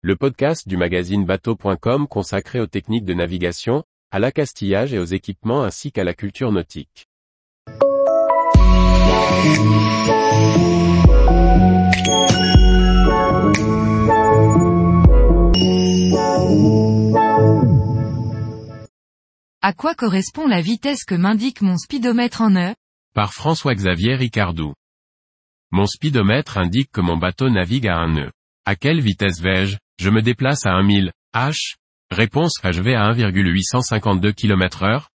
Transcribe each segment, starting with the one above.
le podcast du magazine bateau.com consacré aux techniques de navigation, à l'accastillage et aux équipements ainsi qu'à la culture nautique. À quoi correspond la vitesse que m'indique mon speedomètre en nœud Par François-Xavier Ricardou. Mon speedomètre indique que mon bateau navigue à un nœud. À quelle vitesse vais-je? Je me déplace à 1000 h. Réponse A. Je vais à 1,852 km heure.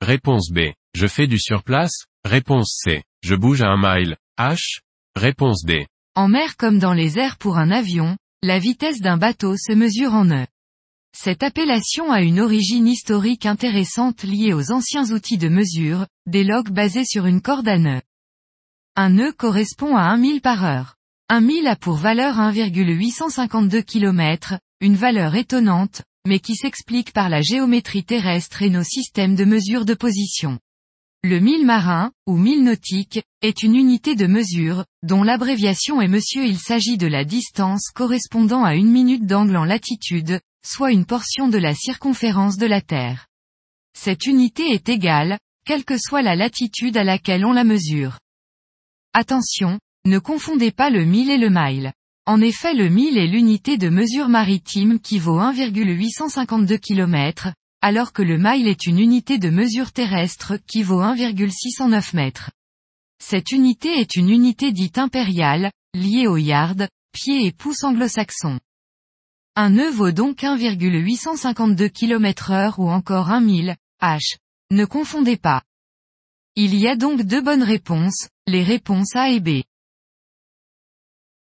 Réponse B. Je fais du surplace. Réponse C. Je bouge à 1 mile h. Réponse D. En mer comme dans les airs pour un avion, la vitesse d'un bateau se mesure en nœud. Cette appellation a une origine historique intéressante liée aux anciens outils de mesure, des logs basés sur une corde à nœud. Un nœud correspond à 1 mille par heure. Un mille a pour valeur 1,852 km, une valeur étonnante, mais qui s'explique par la géométrie terrestre et nos systèmes de mesure de position. Le mille marin, ou mille nautique, est une unité de mesure, dont l'abréviation est monsieur il s'agit de la distance correspondant à une minute d'angle en latitude, soit une portion de la circonférence de la Terre. Cette unité est égale, quelle que soit la latitude à laquelle on la mesure. Attention, ne confondez pas le mille et le mile. En effet le mille est l'unité de mesure maritime qui vaut 1,852 km, alors que le mile est une unité de mesure terrestre qui vaut 1,609 mètres. Cette unité est une unité dite impériale, liée au yard, pied et pouce anglo-saxon. Un nœud vaut donc 1,852 km heure ou encore 1 mille, h. Ne confondez pas. Il y a donc deux bonnes réponses, les réponses A et B.